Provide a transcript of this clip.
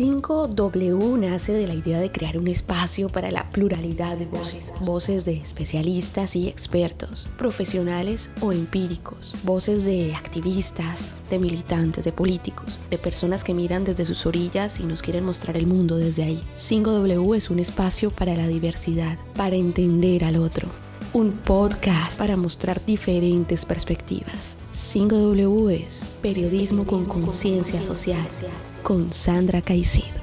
5W nace de la idea de crear un espacio para la pluralidad de voces, voces de especialistas y expertos, profesionales o empíricos, voces de activistas, de militantes, de políticos, de personas que miran desde sus orillas y nos quieren mostrar el mundo desde ahí. 5W es un espacio para la diversidad, para entender al otro. Un podcast para mostrar diferentes perspectivas. 5W es Periodismo con Conciencia Social con Sandra Caicedo.